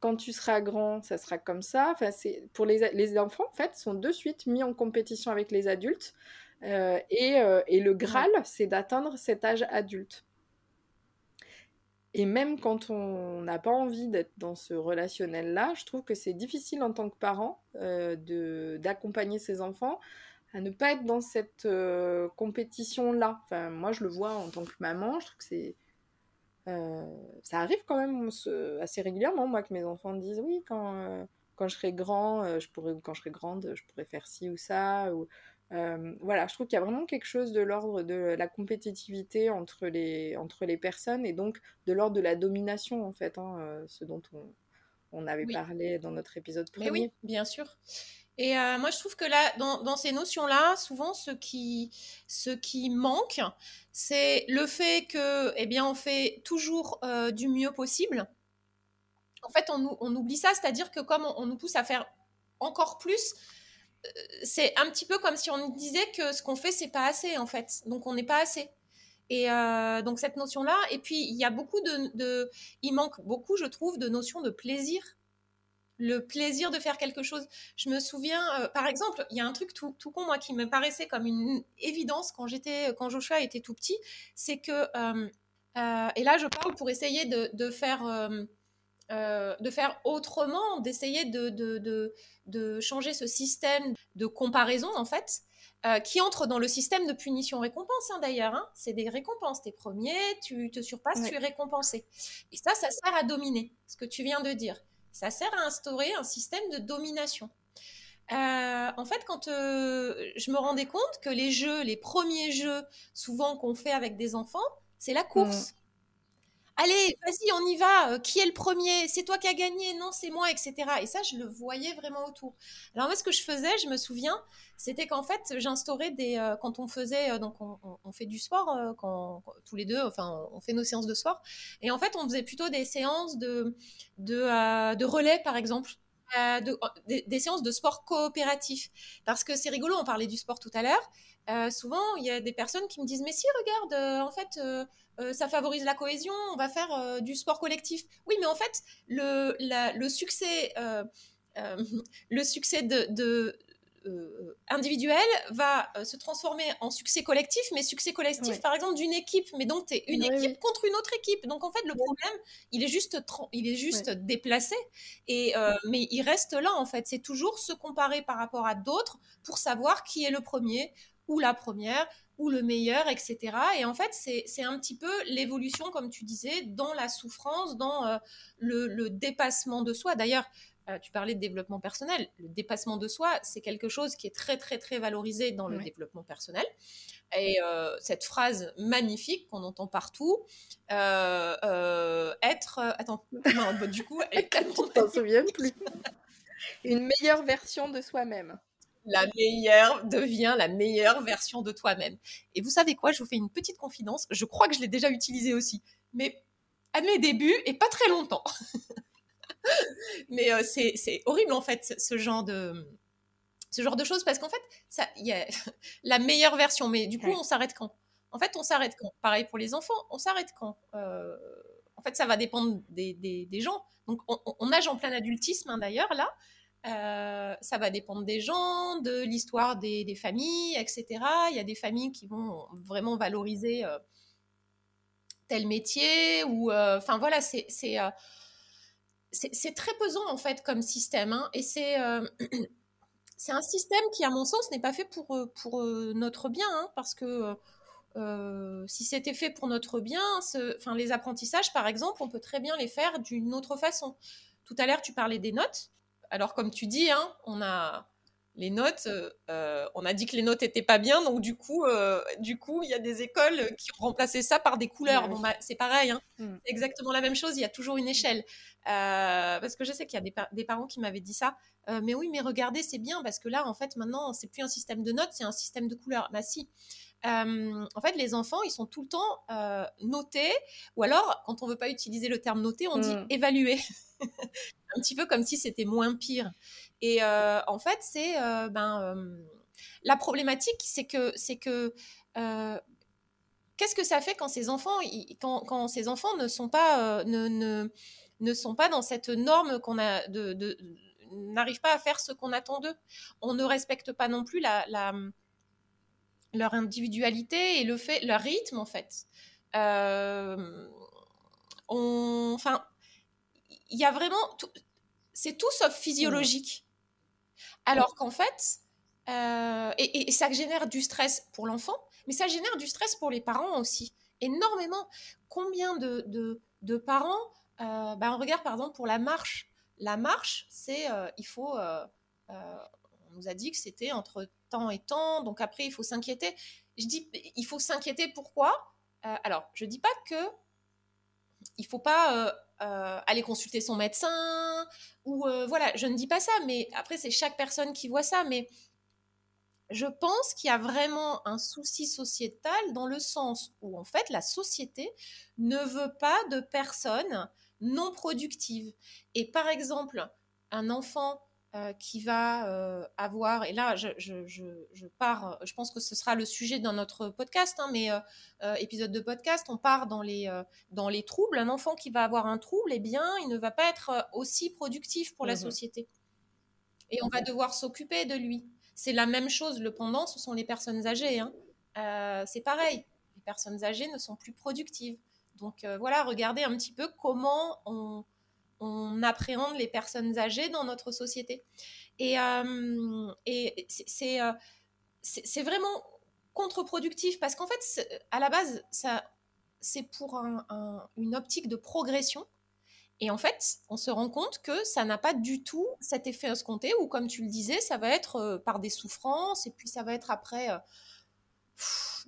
Quand tu seras grand, ça sera comme ça. Enfin, c'est pour les, les, enfants, en fait, sont de suite mis en compétition avec les adultes. et, et le Graal, c'est d'atteindre cet âge adulte. Et même quand on n'a pas envie d'être dans ce relationnel-là, je trouve que c'est difficile en tant que parent euh, d'accompagner ses enfants à ne pas être dans cette euh, compétition-là. Enfin, moi, je le vois en tant que maman, je trouve que c'est... Euh, ça arrive quand même assez régulièrement, moi, que mes enfants disent oui, quand, euh, quand je serai grand, je pourrais, quand je serai grande, je pourrais faire ci ou ça, ou voilà, je trouve qu'il y a vraiment quelque chose de l'ordre de la compétitivité entre les, entre les personnes et donc de l'ordre de la domination, en fait, hein, ce dont on, on avait parlé dans notre épisode premier.
Mais oui, bien sûr. Et euh, moi, je trouve que là, dans, ces notions-là, souvent, ce qui, ce qui manque, c'est le fait que, eh bien, on fait toujours euh, du mieux possible. En fait, on, oublie ça, c'est-à-dire que comme on, nous pousse à faire encore plus, euh, c'est un petit peu comme si on disait que ce qu'on fait, c'est pas assez, en fait. Donc, on n'est pas assez. Et donc, cette notion-là, et puis, il y a beaucoup de, de, Il manque beaucoup, je trouve, de notions de plaisir le plaisir de faire quelque chose. Je me souviens, euh, par exemple, il y a un truc tout, tout, con, moi, qui me paraissait comme une évidence quand j'étais, quand Joshua était tout petit, c'est que, euh, euh, et là, je parle pour essayer de, faire, de faire autrement, d'essayer de, de, de, changer ce système de comparaison, en fait. qui entre dans le système de punition-récompense, hein, d'ailleurs. Hein. C'est des récompenses. T'es premier, tu te surpasses, tu es récompensé. Et ça, ça sert à dominer, ce que tu viens de dire. Ça sert à instaurer un système de domination. Euh, en fait, quand euh, je me rendais compte que les jeux, les premiers jeux, souvent qu'on fait avec des enfants, c'est la course. Mm allez, vas-y, on y va, euh, qui est le premier, c'est toi qui as gagné, non, c'est moi, etc. Et ça, je le voyais vraiment autour. Alors moi, ce que je faisais, je me souviens, c'était qu'en fait, j'instaurais des, euh, quand on faisait, euh, donc on, fait du sport, quand, tous les deux, enfin, on fait nos séances de sport, et en fait, on faisait plutôt des séances de, de, de relais, par exemple. De, des, séances de sport coopératif. Parce que c'est rigolo, on parlait du sport tout à l'heure. souvent, il y a des personnes qui me disent, mais si, regarde, en fait, euh, ça favorise la cohésion, on va faire euh, du sport collectif. Oui, mais en fait, le, le succès, euh, *laughs* le succès de, individuel va se transformer en succès collectif, mais succès collectif, par exemple, d'une équipe. Mais donc, tu es une équipe contre une autre équipe. Donc, en fait, le problème, il est juste, il est juste déplacé. Et, mais il reste là, en fait. C'est toujours se comparer par rapport à d'autres pour savoir qui est le premier ou la première ou le meilleur, etc. Et en fait, c'est un petit peu l'évolution, comme tu disais, dans la souffrance, dans euh, le, dépassement de soi. D'ailleurs, euh, tu parlais de développement personnel. Le dépassement de soi, c'est quelque chose qui est très, très, très valorisé dans le développement personnel. Et euh, cette phrase magnifique qu'on entend partout, être... attends, non, du coup... *laughs*
tu t'en souviens plus Une meilleure version de soi-même
la meilleure devient la meilleure version de toi-même. Et vous savez quoi, je vous fais une petite confidence, je crois que je l'ai déjà utilisé aussi, mais à mes débuts et pas très longtemps. *laughs* mais euh, c'est horrible en fait ce genre de ce genre de choses parce qu'en fait ça y a *laughs* la meilleure version mais du coup on s'arrête quand? En fait on s'arrête quand? Pareil pour les enfants, on s'arrête quand? Euh, En fait ça va dépendre des, des, gens. Donc on, nage en plein adultisme hein, d'ailleurs là. Euh, ça va dépendre des gens, de l'histoire des, familles, etc. Il y a des familles qui vont vraiment valoriser euh, tel métier ou, enfin voilà, c'est c'est très pesant en fait comme système, hein, et c'est *clears throat* c'est un système qui, à mon sens, n'est pas fait pour pour notre bien, hein, parce que si c'était fait pour notre bien, enfin les apprentissages, par exemple, on peut très bien les faire d'une autre façon. Tout à l'heure, tu parlais des notes. Alors, comme tu dis, hein, on a les notes, euh, on a dit que les notes étaient pas bien, donc du coup, euh, du coup, il y a des écoles qui ont remplacé ça par des couleurs. Bon, bah, c'est pareil, hein. mm. exactement la même chose. Il y a toujours une échelle, euh, parce que je sais qu'il y a des, parents qui m'avaient dit ça. mais oui, mais regardez, c'est bien parce que là, en fait, maintenant, c'est plus un système de notes, c'est un système de couleurs. Bah si. en fait, les enfants, ils sont tout le temps notés, ou alors, quand on veut pas utiliser le terme noté, on dit mm. évaluer. *laughs* un petit peu comme si c'était moins pire. Et euh, en fait, c'est euh, ben euh, la problématique, c'est que c'est que qu'est-ce que ça fait quand ces enfants, quand, quand, ces enfants ne sont pas ne, ne, ne, sont pas dans cette norme qu'on a de, de n'arrivent pas à faire ce qu'on attend d'eux. On ne respecte pas non plus la, leur individualité et le fait, leur rythme en fait. enfin, il y a vraiment. C'est tout sauf physiologique. Alors qu'en fait, euh, et, ça génère du stress pour l'enfant, mais ça génère du stress pour les parents aussi. Énormément. Combien de, parents. Euh, bah, on regarde par exemple pour la marche. La marche, c'est. Euh, il faut. on nous a dit que c'était entre temps et temps, donc après, il faut s'inquiéter. Je dis, il faut s'inquiéter pourquoi? Alors, je dis pas que il faut pas aller consulter son médecin, ou voilà, je ne dis pas ça, mais après c'est chaque personne qui voit ça, mais je pense qu'il y a vraiment un souci sociétal dans le sens où en fait la société ne veut pas de personnes non productives. Et par exemple, un enfant euh, qui va euh, avoir, et là je, je, pars, je pense que ce sera le sujet dans notre podcast, hein, mais euh, épisode de podcast, on part dans les, dans les troubles. Un enfant qui va avoir un trouble, eh bien, il ne va pas être aussi productif pour la mmh société. Et on va devoir s'occuper de lui. C'est la même chose, le pendant, ce sont les personnes âgées. Hein. c'est pareil, les personnes âgées ne sont plus productives. Donc voilà, regardez un petit peu comment on, on appréhende les personnes âgées dans notre société. Et, euh, euh, c'est vraiment contre-productif parce qu'en fait, à la base, ça, c'est pour une optique de progression. Et en fait, on se rend compte que ça n'a pas du tout cet effet escompté, ou comme tu le disais, ça va être euh, par des souffrances, et puis ça va être après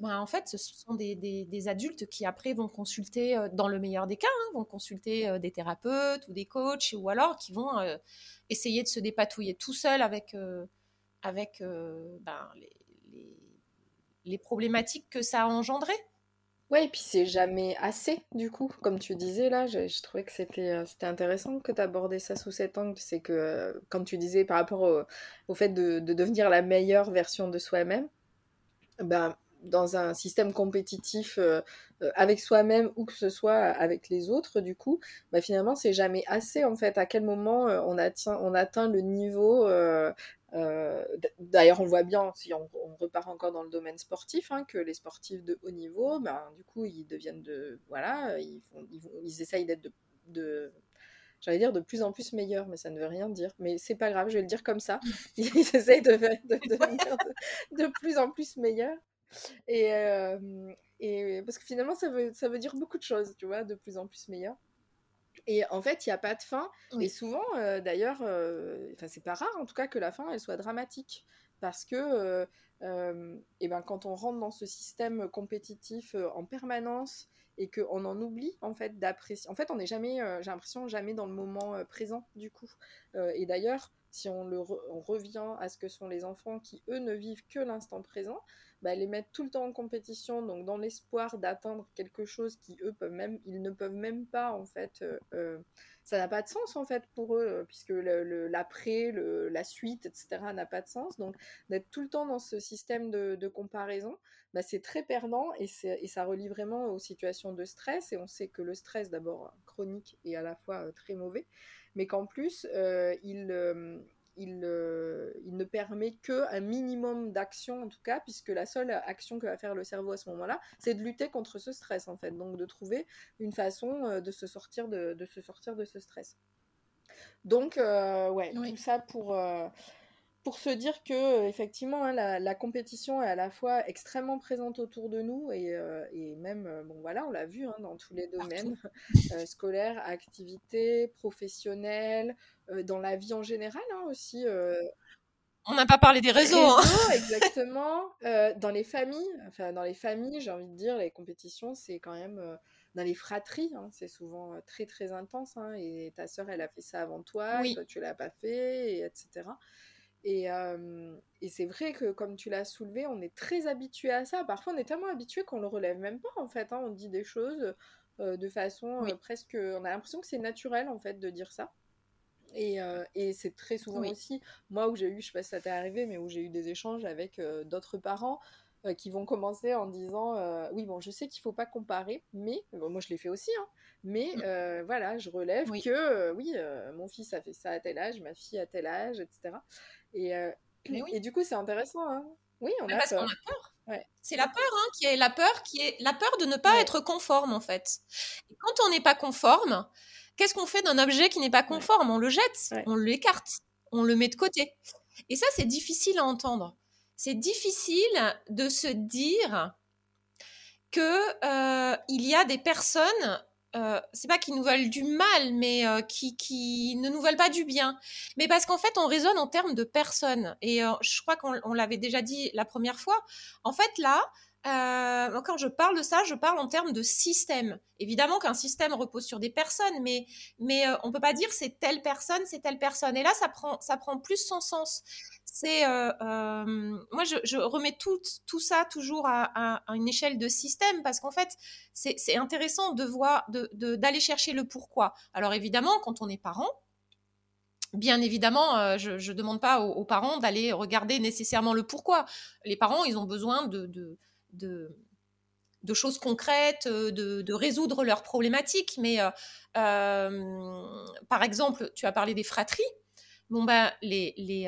ben, en fait, ce sont des, adultes qui après vont consulter, euh, dans le meilleur des cas, hein, vont consulter euh, des thérapeutes ou des coachs, ou alors qui vont euh, essayer de se dépatouiller tout seul avec, avec ben, les, problématiques que ça a engendré.
Ouais, et puis c'est jamais assez, du coup, comme tu disais là, je, trouvais que c'était intéressant que tu abordais ça sous cet angle, c'est que, comme tu disais, par rapport au, fait de, de, devenir la meilleure version de soi-même, ben, dans un système compétitif euh, euh, avec soi-même ou que ce soit avec les autres, du coup, bah, finalement, c'est jamais assez en fait. À quel moment euh, on, atteint, on atteint le niveau. D'ailleurs, on voit bien, si on, repart encore dans le domaine sportif, hein, que les sportifs de haut niveau, ben, du coup, ils deviennent de. Voilà, ils, font, ils, ils essayent d'être de, de j'allais dire de plus en plus meilleurs, mais ça ne veut rien dire. Mais c'est pas grave, je vais le dire comme ça. *laughs* Ils essayent de, de, devenir de, plus en plus meilleurs. Et, et parce que finalement, ça veut, ça veut dire beaucoup de choses, tu vois, de plus en plus meilleur. Et en fait, il n'y a pas de fin. Et souvent, d'ailleurs, enfin, c'est pas rare en tout cas que la fin, elle soit dramatique. Parce que et ben, quand on rentre dans ce système compétitif en permanence et qu'on en oublie en fait d'apprécier. En fait, on n'est jamais, j'ai l'impression, jamais dans le moment présent du coup. et d'ailleurs, si on, le on revient à ce que sont les enfants qui, eux, ne vivent que l'instant présent, bah, les mettre tout le temps en compétition, donc dans l'espoir d'atteindre quelque chose qui eux peuvent même, ils ne peuvent même pas en fait. Euh, euh, ça n'a pas de sens en fait pour eux, euh, puisque l'après, la suite, etc. n'a pas de sens. Donc d'être tout le temps dans ce système de, comparaison, bah, c'est très perdant et, ça relie vraiment aux situations de stress. Et on sait que le stress, d'abord chronique et à la fois très mauvais, mais qu'en plus, il euh, il, ne permet qu'un minimum d'action en tout cas, puisque la seule action que va faire le cerveau à ce moment-là, c'est de lutter contre ce stress en fait, donc de trouver une façon euh, de se sortir de, se sortir de ce stress. Donc euh, ouais, tout ça pour pour se dire que effectivement hein, la, compétition est à la fois extrêmement présente autour de nous et, même bon voilà on l'a vu hein, dans tous les domaines *laughs* scolaires, activités, professionnelles, euh, dans la vie en général hein, aussi. Euh,
on n'a pas parlé des réseaux. Hein. *laughs*
exactement. Euh, dans les familles, enfin dans les familles, j'ai envie de dire, les compétitions, c'est quand même dans les fratries, hein, c'est souvent très très intense. et ta sœur, elle a fait ça avant toi, et toi tu l'as pas fait, et etc. Et, et c'est vrai que, comme tu l'as soulevé, on est très habitué à ça. Parfois, on est tellement habitué qu'on le relève même pas, en fait. On dit des choses de façon presque. On a l'impression que c'est naturel, en fait, de dire ça. Euh, et, c'est très souvent aussi, moi où j'ai eu, je sais pas si ça t'est arrivé, mais où j'ai eu des échanges avec euh, d'autres parents euh, qui vont commencer en disant Oui, bon, je sais qu'il faut pas comparer, mais moi je l'ai fait aussi, hein, mais mmh. voilà, je relève que oui, mon fils a fait ça à tel âge, ma fille à tel âge, etc. Et, et du coup, c'est intéressant. Hein. Oui, on a, peur.
C'est la peur hein, qui est la peur qui est la peur de ne pas être conforme en fait. Et quand on n'est pas conforme, Qu'est-ce qu'on fait d'un objet qui n'est pas conforme? On le jette, on l'écarte, on le met de côté. Et ça, c'est difficile à entendre. C'est difficile de se dire que euh, il y a des personnes, euh, c'est pas qui nous veulent du mal, mais euh, qui, qui, ne nous veulent pas du bien. Mais parce qu'en fait, on raisonne en termes de personnes. Et je crois qu'on l'avait déjà dit la première fois. En fait, là, euh, quand je parle de ça, je parle en termes de système. Évidemment qu'un système repose sur des personnes, mais, mais euh, on peut pas dire c'est telle personne, c'est telle personne. Et là, ça prend, ça prend plus son sens. C'est, euh, moi, je, remets tout, tout ça toujours à, une échelle de système parce qu'en fait, c'est intéressant de voir, d'aller de, chercher le pourquoi. Alors évidemment, quand on est parent, Bien évidemment, je ne demande pas aux, parents d'aller regarder nécessairement le pourquoi. Les parents, ils ont besoin de, de, choses concrètes, euh, de, résoudre leurs problématiques. Mais euh, euh, par exemple, tu as parlé des fratries. Bon, ben, les, les,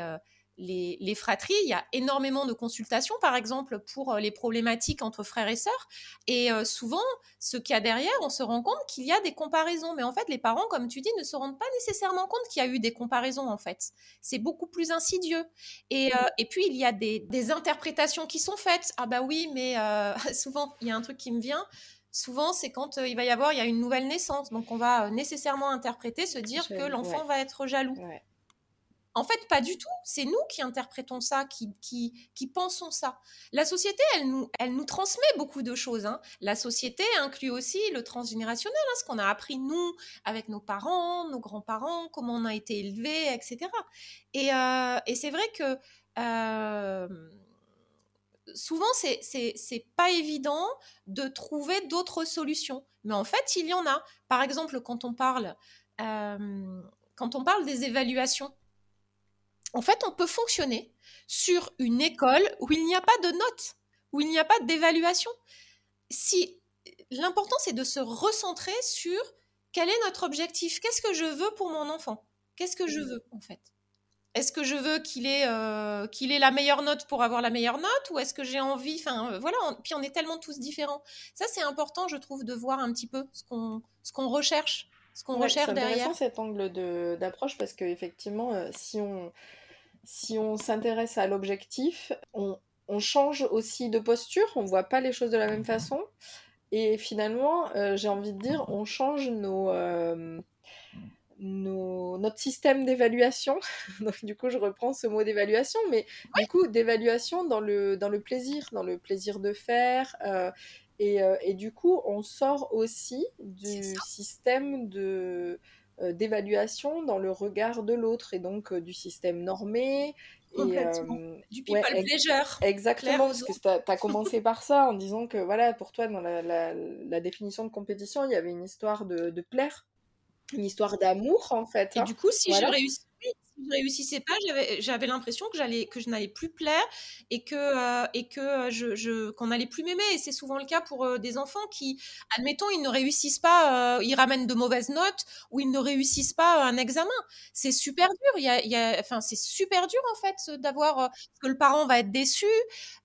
les, fratries, il y a énormément de consultations, par exemple, pour euh, les problématiques entre frères et sœurs. Et euh, souvent, ce qu'il y a derrière, on se rend compte qu'il y a des comparaisons. Mais en fait, les parents, comme tu dis, ne se rendent pas nécessairement compte qu'il y a eu des comparaisons, en fait. C'est beaucoup plus insidieux. Et, euh, et, puis, il y a des, interprétations qui sont faites. Ah bah oui, mais *laughs* souvent, il y a un truc qui me vient souvent, c'est quand il va y avoir il y a une nouvelle naissance. Donc, on va nécessairement interpréter, se dire que l'enfant va être jaloux. En fait, pas du tout. C'est nous qui interprétons ça, qui, pensons ça. La société, elle nous, elle nous transmet beaucoup de choses. Hein. La société inclut aussi le transgénérationnel, hein, ce qu'on a appris nous avec nos parents, nos grands-parents, comment on a été élevés, etc. Euh, et, c'est vrai que euh, souvent, c'est pas évident de trouver d'autres solutions. Mais en fait, il y en a. Par exemple, quand on parle, euh, quand on parle des évaluations, en fait, on peut fonctionner sur une école où il n'y a pas de notes, où il n'y a pas d'évaluation. Si l'important c'est de se recentrer sur quel est notre objectif, qu'est-ce que je veux pour mon enfant, qu'est-ce que je veux en fait? Est-ce que je veux qu'il ait, euh, qu'il ait la meilleure note pour avoir la meilleure note ou est-ce que j'ai envie, enfin euh, voilà, puis on est tellement tous différents. Ça c'est important, je trouve, de voir un petit peu ce qu'on recherche ce qu'on recherche derrière. C'est intéressant
cet angle d'approche parce qu'effectivement, euh, si on, si on s'intéresse à l'objectif, on, change aussi de posture, on voit pas les choses de la même façon. Et finalement, euh, j'ai envie de dire, on change nos, euh, nos notre système d'évaluation. *laughs* Donc du coup, je reprends ce mot d'évaluation, mais du coup, d'évaluation dans le, dans le plaisir, dans le plaisir de faire. Euh, et, du coup, on sort aussi du système de euh, d'évaluation dans le regard de l'autre et donc euh, du système normé. Et,
du people pleasure.
Exactement, parce que tu as, *laughs* commencé par ça en disant que voilà, pour toi, dans la, la, définition de compétition, il y avait une histoire de, de plaire, une histoire d'amour en fait.
Et hein. du coup, si je réussis je réussissais pas, j'avais l'impression que je n'allais plus plaire et que euh, euh, qu'on n'allait plus m'aimer. Et c'est souvent le cas pour euh, des enfants qui, admettons, ils ne réussissent pas, ils ramènent de mauvaises notes ou ils ne réussissent pas un examen. C'est super dur. Il il enfin, c'est super dur en fait d'avoir que le parent va être déçu,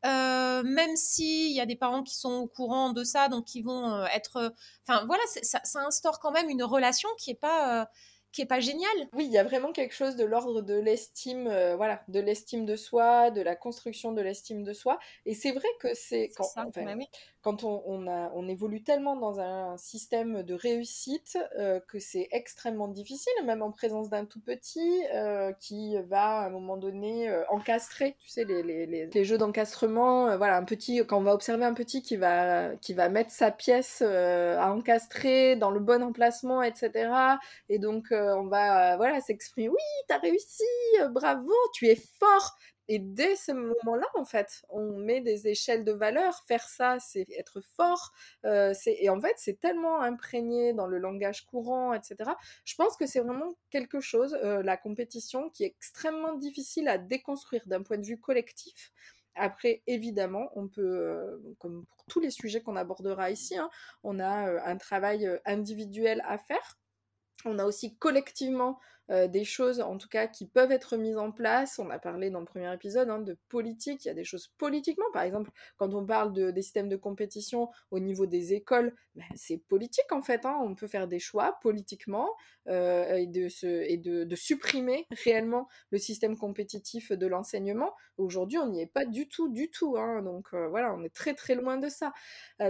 même s'il y a des parents qui sont au courant de ça, donc qui vont être, enfin voilà, ça, ça instaure quand même une relation qui est pas qui est pas génial.
Oui, il y a vraiment quelque chose de l'ordre de l'estime, euh, voilà, de l'estime de soi, de la construction de l'estime de soi. Et c'est vrai que c'est quand, enfin, quand on, on, a, on, évolue tellement dans un système de réussite euh, que c'est extrêmement difficile, même en présence d'un tout petit euh, qui va à un moment donné encastrer, tu sais, les, les, les, les jeux d'encastrement. voilà, un petit, quand on va observer un petit qui va, qui va mettre sa pièce à encastrer dans le bon emplacement, etc. Et donc euh, on va euh, voilà s'exprimer oui t'as réussi euh, bravo tu es fort et dès ce moment-là, en fait, on met des échelles de valeur. Faire ça, c'est être fort. et en fait, c'est tellement imprégné dans le langage courant, etc. Je pense que c'est vraiment quelque chose, la compétition, qui est extrêmement difficile à déconstruire d'un point de vue collectif. Après, évidemment, on peut, comme pour tous les sujets qu'on abordera ici, hein, on a un travail individuel à faire on a aussi collectivement euh, des choses, en tout cas, qui peuvent être mises en place. On a parlé dans le premier épisode hein, de politique. Il y a des choses politiquement, par exemple, quand on parle de, des systèmes de compétition au niveau des écoles, ben, c'est politique en fait. Hein. On peut faire des choix politiquement euh, et, de, et de, supprimer réellement le système compétitif de l'enseignement. Aujourd'hui, on n'y est pas du tout, du tout. Hein. Donc euh, voilà, on est très très loin de ça.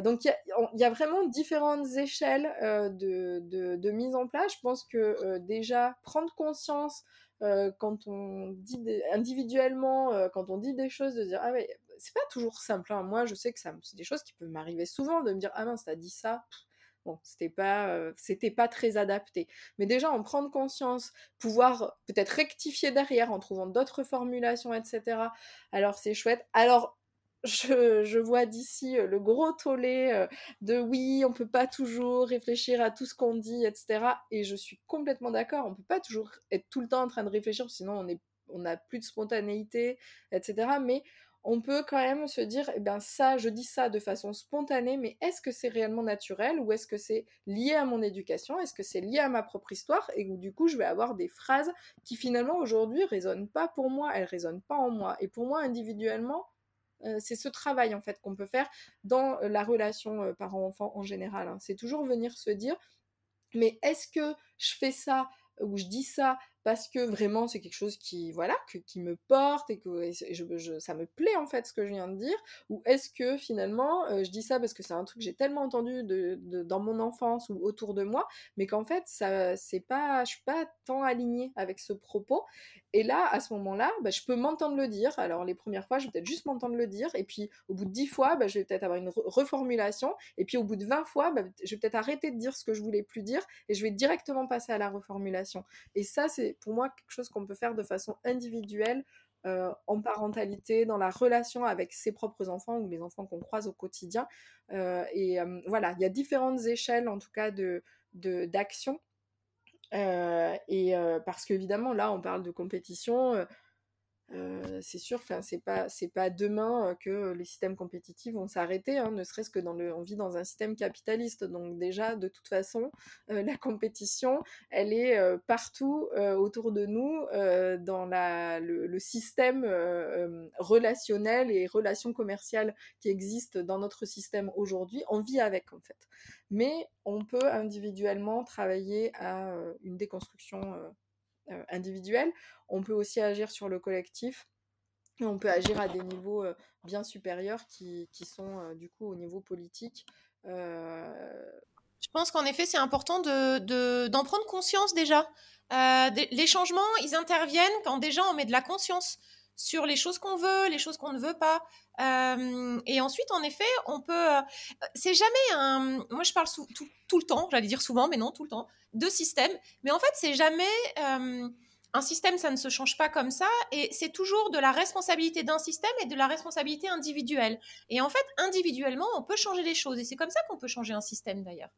donc il y, a, vraiment différentes échelles de, de, mise en place. Je pense que déjà prendre conscience euh, quand on dit individuellement, euh, quand on dit des choses, de dire ah ouais, c'est pas toujours simple. Hein. Moi, je sais que ça, c'est des choses qui peuvent m'arriver souvent de me dire ah mince, t'as dit ça. Bon, c'était pas, euh, c'était pas très adapté. Mais déjà, en prendre conscience, pouvoir peut-être rectifier derrière en trouvant d'autres formulations, etc. Alors, c'est chouette. Alors, je, vois d'ici le gros tollé de oui, on peut pas toujours réfléchir à tout ce qu'on dit, etc. Et je suis complètement d'accord. On peut pas toujours être tout le temps en train de réfléchir, sinon on est on n'a plus de spontanéité, etc. Mais on peut quand même se dire, eh ben ça, je dis ça de façon spontanée, mais est-ce que c'est réellement naturel ou est-ce que c'est lié à mon éducation Est-ce que c'est lié à ma propre histoire Et où du coup, je vais avoir des phrases qui finalement aujourd'hui résonnent pas pour moi, elles résonnent pas en moi. Et pour moi, individuellement, euh, c'est ce travail en fait qu'on peut faire dans la relation euh, parent-enfant en général. Hein. C'est toujours venir se dire, mais est-ce que je fais ça ou je dis ça parce que vraiment c'est quelque chose qui voilà qui me porte et que ça me plaît en fait ce que je viens de dire? Ou est-ce que finalement euh, je dis ça parce que c'est un truc que j'ai tellement entendu dans mon enfance ou autour de moi mais qu'en fait ça c'est pas suis pas tant alignée avec ce propos et là à ce moment-là bah, je peux m'entendre le dire alors les premières fois je vais peut-être juste m'entendre le dire et puis au bout de dix fois bah, je vais peut-être avoir une reformulation et puis au bout de 20 fois bah, je vais peut-être arrêter de dire ce que je voulais plus dire et je vais directement passer à la reformulation et ça c'est pour moi quelque chose qu'on peut faire de façon individuelle euh, en parentalité, dans la relation avec ses propres enfants ou les enfants qu'on croise au quotidien. Euh, et euh, voilà, il y a différentes échelles en tout cas de d'action. Et parce qu'évidemment, là, on parle de compétition. Euh, c'est sûr, enfin c'est pas c'est pas demain euh, que les systèmes compétitifs vont s'arrêter, hein, ne serait-ce que dans le on vit dans un système capitaliste, donc déjà de toute façon euh, la compétition elle est partout autour de nous dans la, le, système relationnel et relations commerciales qui existent dans notre système aujourd'hui, on vit avec en fait. Mais on peut individuellement travailler à une déconstruction individuel, on peut aussi agir sur le collectif. Et on peut agir à des niveaux euh, bien supérieurs qui, sont euh, du coup au niveau politique.
Je pense qu'en effet, c'est important d'en de, d'en prendre conscience déjà. les changements, ils interviennent quand déjà on met de la conscience sur les choses qu'on veut, les choses qu'on ne veut pas. et ensuite, en effet, on peut. c'est jamais un. Moi, je parle tout, le temps, j'allais dire souvent, mais non, tout le temps, de système. Mais en fait, c'est jamais. un système, ça ne se change pas comme ça, et c'est toujours de la responsabilité d'un système et de la responsabilité individuelle. Et en fait, individuellement, on peut changer les choses, et c'est comme ça qu'on peut changer un système d'ailleurs.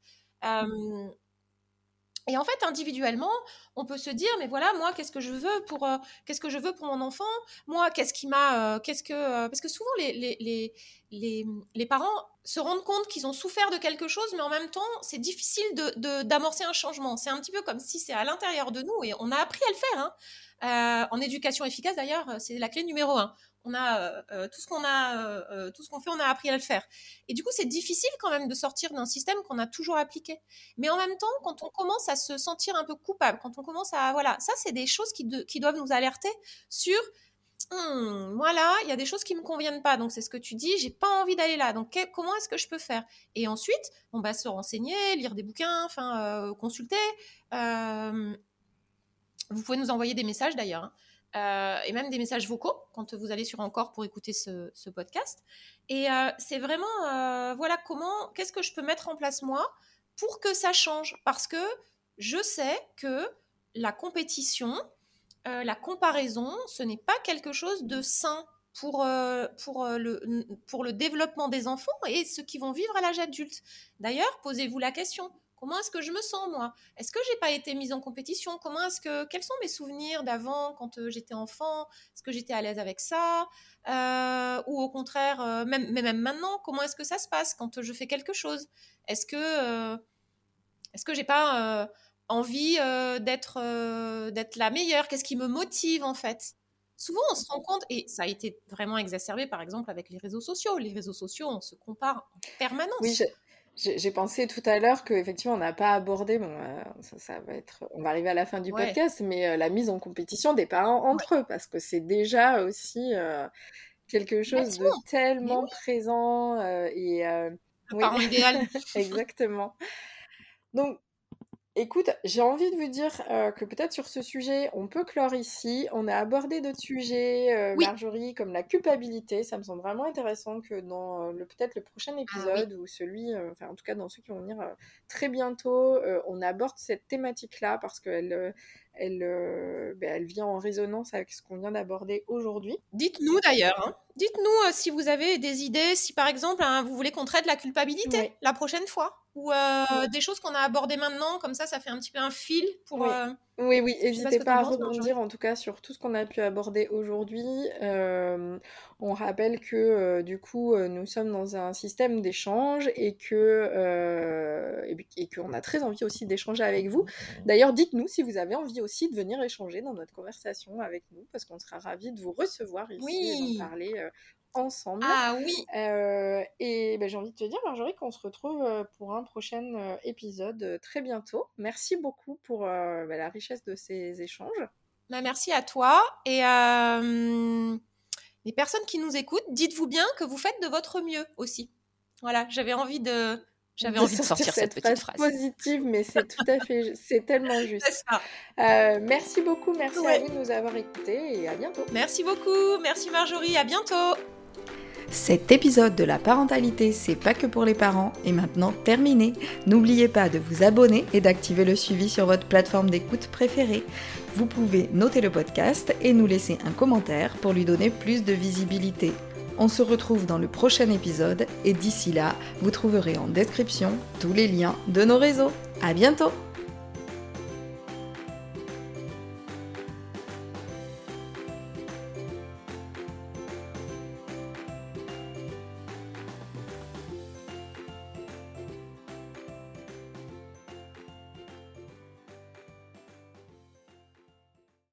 Et en fait, individuellement, on peut se dire, mais voilà, moi, qu'est-ce que je veux pour, euh, qu'est-ce que je veux pour mon enfant? Moi, qu'est-ce qui m'a, euh, qu'est-ce que, euh, parce que souvent les, les, les, les, parents se rendent compte qu'ils ont souffert de quelque chose, mais en même temps, c'est difficile de, d'amorcer un changement. C'est un petit peu comme si c'est à l'intérieur de nous et on a appris à le faire. Hein. en éducation efficace, d'ailleurs, c'est la clé numéro un on a euh, euh, tout ce qu'on a, euh, tout ce qu'on fait, on a appris à le faire. Et du coup, c'est difficile quand même de sortir d'un système qu'on a toujours appliqué. Mais en même temps, quand on commence à se sentir un peu coupable, quand on commence à, voilà, ça, c'est des choses qui, doivent nous alerter sur voilà, il y a des choses qui me conviennent pas. Donc c'est ce que tu dis, j'ai pas envie d'aller là. Donc comment est-ce que je peux faire? Et ensuite, on va se renseigner, lire des bouquins, enfin consulter. vous pouvez nous envoyer des messages d'ailleurs. Hein. Euh, et même des messages vocaux quand vous allez sur Encore pour écouter ce, podcast. Et euh, c'est vraiment, euh, voilà, comment, qu'est-ce que je peux mettre en place moi pour que ça change? Parce que je sais que la compétition, la comparaison, ce n'est pas quelque chose de sain pour, pour, le, pour le développement des enfants et ceux qui vont vivre à l'âge adulte. D'ailleurs, posez-vous la question Comment est-ce que je me sens moi? Est-ce que j'ai pas été mise en compétition? Comment est-ce que quels sont mes souvenirs d'avant quand euh, j'étais enfant? Est-ce que j'étais à l'aise avec ça? Euh, Ou au contraire, euh, même mais même maintenant, comment est-ce que ça se passe quand je fais quelque chose? Est-ce que est-ce que j'ai pas envie d'être d'être la meilleure? Qu'est-ce qui me motive en fait? Souvent, on se rend compte, et ça a été vraiment exacerbé par exemple avec les réseaux sociaux. Les réseaux sociaux, on se compare en permanence.
Oui, j'ai pensé tout à l'heure qu'effectivement, on n'a pas abordé, bon, euh, ça, va être, on va arriver à la fin du podcast, mais euh, la mise en compétition des parents entre eux, parce que c'est déjà aussi euh, quelque chose de tellement présent et.
oui. idéal. *laughs*
Exactement. Donc, Écoute, j'ai envie de vous dire euh, que peut-être sur ce sujet, on peut clore ici. On a abordé d'autres sujets, euh, Marjorie, comme la culpabilité. Ça me semble vraiment intéressant que dans euh, le peut-être le prochain ah épisode ou celui, enfin en tout cas dans ceux qui vont venir très bientôt, on aborde cette thématique-là parce qu'elle elle, ben, elle vient en résonance avec ce qu'on vient d'aborder aujourd'hui.
Dites-nous d'ailleurs, hein. dites-nous si vous avez des idées, si par exemple hein, vous voulez qu'on traite la culpabilité la prochaine fois ou euh, des choses qu'on a abordées maintenant, comme ça, ça fait un petit peu un fil pour.
Euh, oui, oui. n'hésitez pas, à rebondir en tout cas sur tout ce qu'on a pu aborder aujourd'hui. Euh, on rappelle que du coup, nous sommes dans un système d'échange et que et, qu'on a très envie aussi d'échanger avec vous. D'ailleurs, dites-nous si vous avez envie aussi de venir échanger dans notre conversation avec nous, parce qu'on sera ravis de vous recevoir ici et d'en parler ensemble.
Ah oui.
Euh, et ben, j'ai envie de te dire, Marjorie, qu'on se retrouve euh, pour un prochain euh, épisode très bientôt. Merci beaucoup pour ben, la richesse de ces échanges.
Bah, merci à toi. Et les personnes qui nous écoutent, dites-vous bien que vous faites de votre mieux aussi. Voilà, j'avais envie de. J'avais envie de sortir cette, petite phrase,
positive, mais c'est tout à fait, c'est tellement *laughs* juste. merci beaucoup, merci à vous de nous avoir écoutés et à bientôt.
Merci beaucoup, merci Marjorie, à bientôt.
Cet épisode de la parentalité, c'est pas que pour les parents, est maintenant terminé. N'oubliez pas de vous abonner et d'activer le suivi sur votre plateforme d'écoute préférée. Vous pouvez noter le podcast et nous laisser un commentaire pour lui donner plus de visibilité. On se retrouve dans le prochain épisode et d'ici là, vous trouverez en description tous les liens de nos réseaux. À bientôt!